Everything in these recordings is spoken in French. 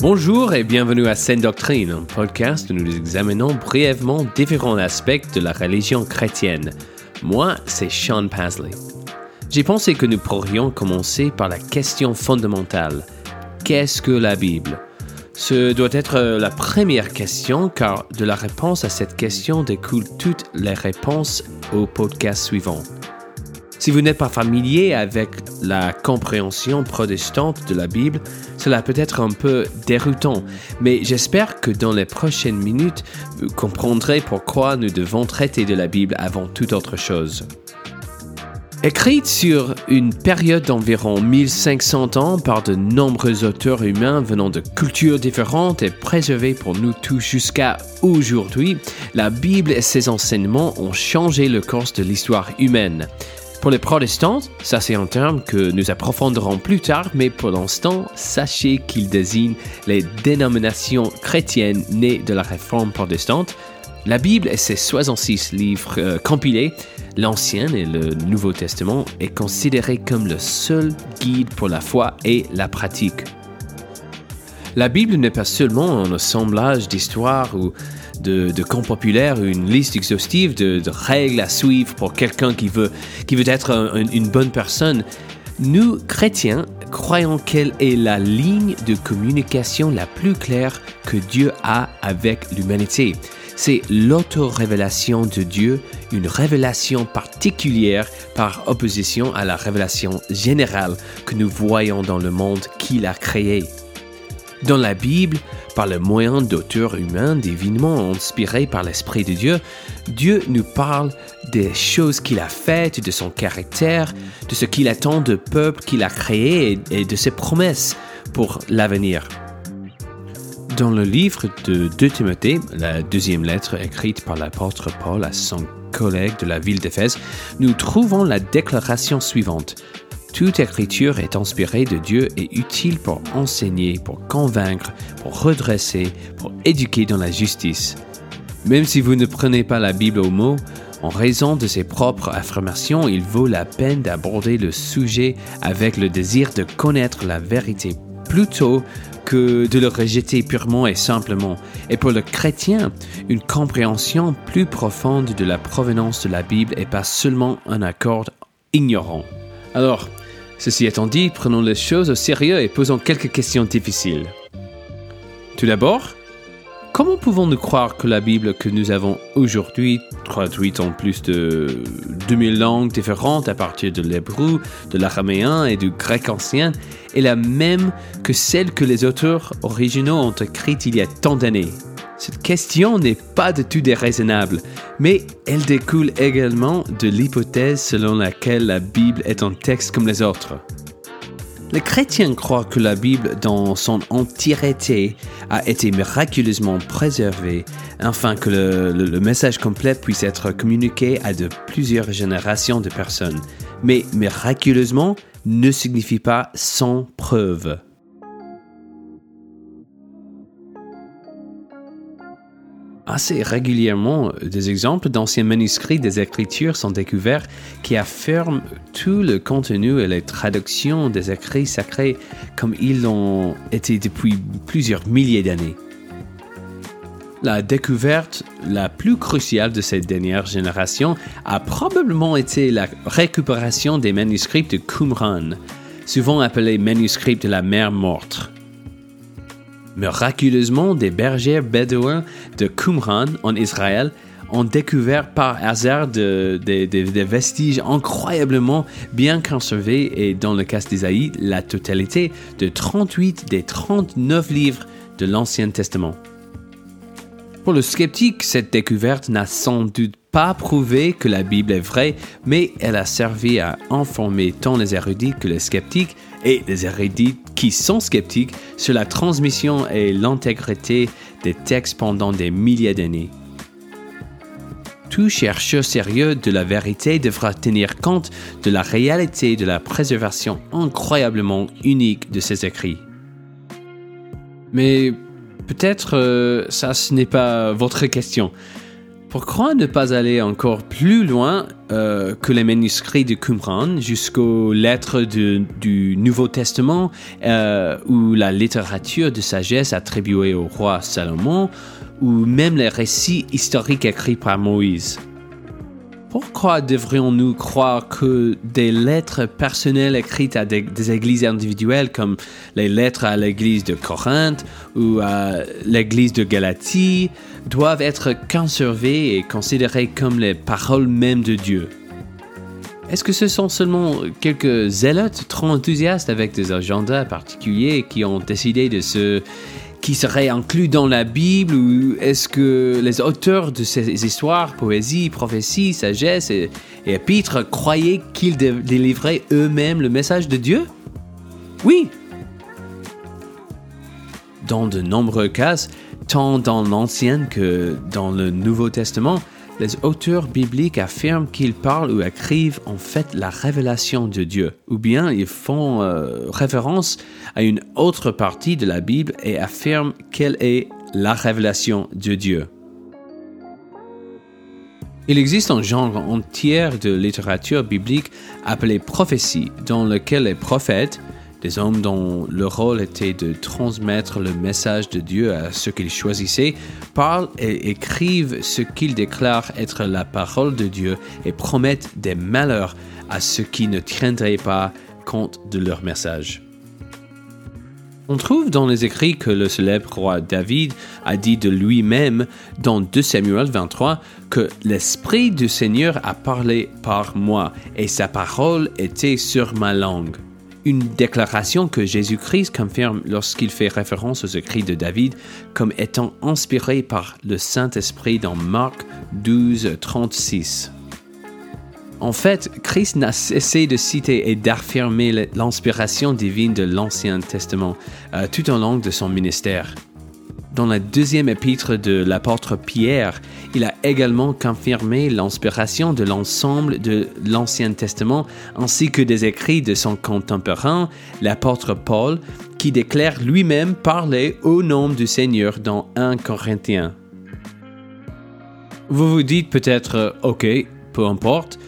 Bonjour et bienvenue à Sainte Doctrine, un podcast où nous examinons brièvement différents aspects de la religion chrétienne. Moi, c'est Sean Pasley. J'ai pensé que nous pourrions commencer par la question fondamentale. Qu'est-ce que la Bible? Ce doit être la première question car de la réponse à cette question découlent toutes les réponses au podcast suivant. Si vous n'êtes pas familier avec la compréhension protestante de la Bible, cela peut être un peu déroutant, mais j'espère que dans les prochaines minutes, vous comprendrez pourquoi nous devons traiter de la Bible avant toute autre chose. Écrite sur une période d'environ 1500 ans par de nombreux auteurs humains venant de cultures différentes et préservée pour nous tous jusqu'à aujourd'hui, la Bible et ses enseignements ont changé le cours de l'histoire humaine. Pour les protestants, ça c'est un terme que nous approfondirons plus tard, mais pour l'instant, sachez qu'il désigne les dénominations chrétiennes nées de la réforme protestante. La Bible et ses 66 livres euh, compilés, l'Ancien et le Nouveau Testament, est considéré comme le seul guide pour la foi et la pratique. La Bible n'est pas seulement un assemblage d'histoires ou de, camps populaires, une liste exhaustive de, règles à suivre pour quelqu'un qui veut, qui veut être une bonne personne. Nous, chrétiens, croyons qu'elle est la ligne de communication la plus claire que Dieu a avec l'humanité. C'est l'auto-révélation de Dieu, une révélation particulière par opposition à la révélation générale que nous voyons dans le monde qu'il a créé. Dans la Bible, par le moyen d'auteurs humains divinement inspirés par l'Esprit de Dieu, Dieu nous parle des choses qu'il a faites, de son caractère, de ce qu'il attend de peuple qu'il a créé et de ses promesses pour l'avenir. Dans le livre de 2 Timothée, la deuxième lettre écrite par l'apôtre Paul à son collègue de la ville d'Éphèse, nous trouvons la déclaration suivante. Toute écriture est inspirée de Dieu et utile pour enseigner, pour convaincre, pour redresser, pour éduquer dans la justice. Même si vous ne prenez pas la Bible au mot, en raison de ses propres affirmations, il vaut la peine d'aborder le sujet avec le désir de connaître la vérité plutôt que de le rejeter purement et simplement. Et pour le chrétien, une compréhension plus profonde de la provenance de la Bible est pas seulement un accord ignorant. Alors, ceci étant dit, prenons les choses au sérieux et posons quelques questions difficiles. Tout d'abord, comment pouvons-nous croire que la Bible que nous avons aujourd'hui, traduite en plus de 2000 langues différentes à partir de l'hébreu, de l'araméen et du grec ancien, est la même que celle que les auteurs originaux ont écrite il y a tant d'années? Cette question n'est pas du tout déraisonnable, mais elle découle également de l'hypothèse selon laquelle la Bible est un texte comme les autres. Les chrétiens croient que la Bible, dans son entièreté, a été miraculeusement préservée afin que le, le, message complet puisse être communiqué à de plusieurs générations de personnes. Mais miraculeusement ne signifie pas sans preuve. Assez régulièrement, des exemples d'anciens manuscrits des Écritures sont découverts qui affirment tout le contenu et les traductions des écrits sacrés comme ils l'ont été depuis plusieurs milliers d'années. La découverte la plus cruciale de cette dernière génération a probablement été la récupération des manuscrits de Qumran, souvent appelés manuscrits de la mer morte. Miraculeusement, des bergers bédouins de Qumran en Israël ont découvert par hasard des vestiges incroyablement bien conservés et dans le cas d'Isaïe, la totalité de 38 des 39 livres de l'Ancien Testament. Pour le sceptique, cette découverte n'a sans doute pas prouvé que la Bible est vraie, mais elle a servi à informer tant les érudits que les sceptiques et les érudits qui sont sceptiques sur la transmission et l'intégrité des textes pendant des milliers d'années. Tout chercheur sérieux de la vérité devra tenir compte de la réalité de la préservation incroyablement unique de ces écrits. Mais peut-être euh, ça ce n'est pas votre question. Pourquoi ne pas aller encore plus loin euh, que les manuscrits de Qumran jusqu'aux lettres du Nouveau Testament euh, ou la littérature de sagesse attribuée au roi Salomon ou même les récits historiques écrits par Moïse pourquoi devrions-nous croire que des lettres personnelles écrites à des, églises individuelles comme les lettres à l'église de Corinthe ou à l'église de Galatie doivent être conservées et considérées comme les paroles mêmes de Dieu? Est-ce que ce sont seulement quelques zélotes trop enthousiastes avec des agendas particuliers qui ont décidé de se qui serait inclus dans la Bible ou est-ce que les auteurs de ces histoires, poésie, prophétie, sagesse et, épîtres croyaient qu'ils délivraient eux-mêmes le message de Dieu? Oui. Dans de nombreux cas, tant dans l'Ancien que dans le Nouveau Testament, les auteurs bibliques affirment qu'ils parlent ou écrivent en fait la révélation de Dieu, ou bien ils font euh, référence à une autre partie de la Bible et affirment quelle est la révélation de Dieu. Il existe un genre entier de littérature biblique appelé prophétie, dans lequel les prophètes, des hommes dont le rôle était de transmettre le message de Dieu à ceux qu'ils choisissaient, parlent et écrivent ce qu'ils déclarent être la parole de Dieu et promettent des malheurs à ceux qui ne tiendraient pas compte de leur message. On trouve dans les écrits que le célèbre roi David a dit de lui-même dans 2 Samuel 23 que l'Esprit du Seigneur a parlé par moi et sa parole était sur ma langue une déclaration que Jésus-Christ confirme lorsqu'il fait référence aux écrits de David comme étant inspirés par le Saint-Esprit dans Marc 12, 36. En fait, Christ n'a cessé de citer et d'affirmer l'inspiration divine de l'Ancien Testament euh, tout au long de son ministère. Dans la deuxième épître de l'apôtre Pierre, il a également confirmé l'inspiration de l'ensemble de l'Ancien Testament ainsi que des écrits de son contemporain, l'apôtre Paul, qui déclare lui-même parler au nom du Seigneur dans 1 Corinthiens. Vous vous dites peut-être, ok, peu importe,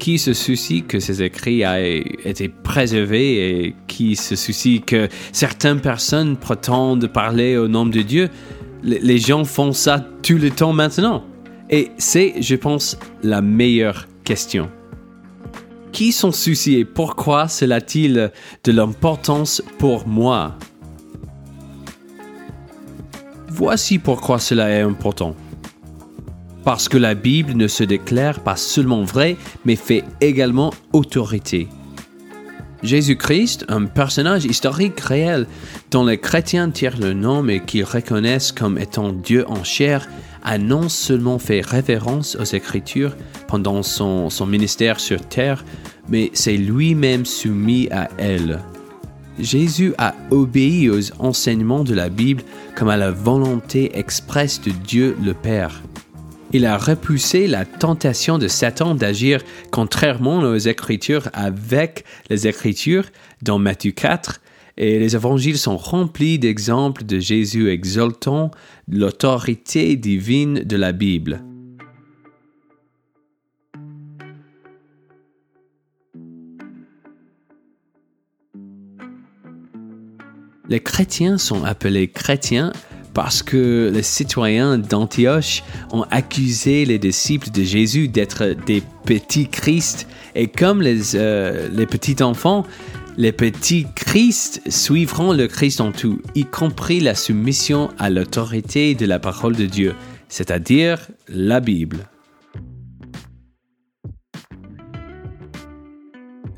qui se soucie que ces écrits aient été préservés et qui se soucie que certaines personnes prétendent parler au nom de Dieu? Les gens font ça tout le temps maintenant. Et c'est, je pense, la meilleure question. Qui s'en soucie et pourquoi cela a-t-il de l'importance pour moi? Voici pourquoi cela est important parce que la Bible ne se déclare pas seulement vraie, mais fait également autorité. Jésus-Christ, un personnage historique réel dont les chrétiens tirent le nom et qu'ils reconnaissent comme étant Dieu en chair, a non seulement fait référence aux Écritures pendant son, ministère sur terre, mais s'est lui-même soumis à elles. Jésus a obéi aux enseignements de la Bible comme à la volonté expresse de Dieu le Père. Il a repoussé la tentation de Satan d'agir contrairement aux Écritures avec les Écritures dans Matthieu 4, et les évangiles sont remplis d'exemples de Jésus exaltant l'autorité divine de la Bible. Les chrétiens sont appelés chrétiens parce que les citoyens d'Antioche ont accusé les disciples de Jésus d'être des petits Christ. Et comme les, euh, les petits enfants, les petits Christ suivront le Christ en tout, y compris la soumission à l'autorité de la parole de Dieu, c'est-à-dire la Bible.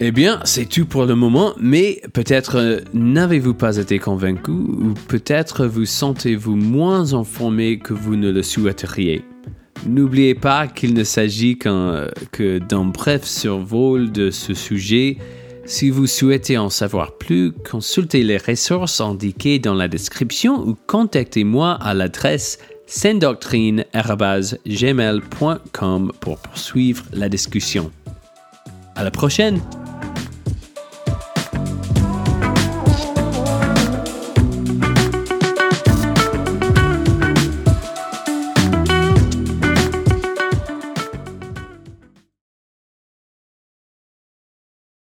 Eh bien, c'est tout pour le moment, mais peut-être euh, n'avez-vous pas été convaincu ou peut-être vous sentez-vous moins informé que vous ne le souhaiteriez. N'oubliez pas qu'il ne s'agit qu'un, que d'un bref survol de ce sujet. Si vous souhaitez en savoir plus, consultez les ressources indiquées dans la description ou contactez-moi à l'adresse sendoctrine.gmail.com pour poursuivre la discussion. À la prochaine!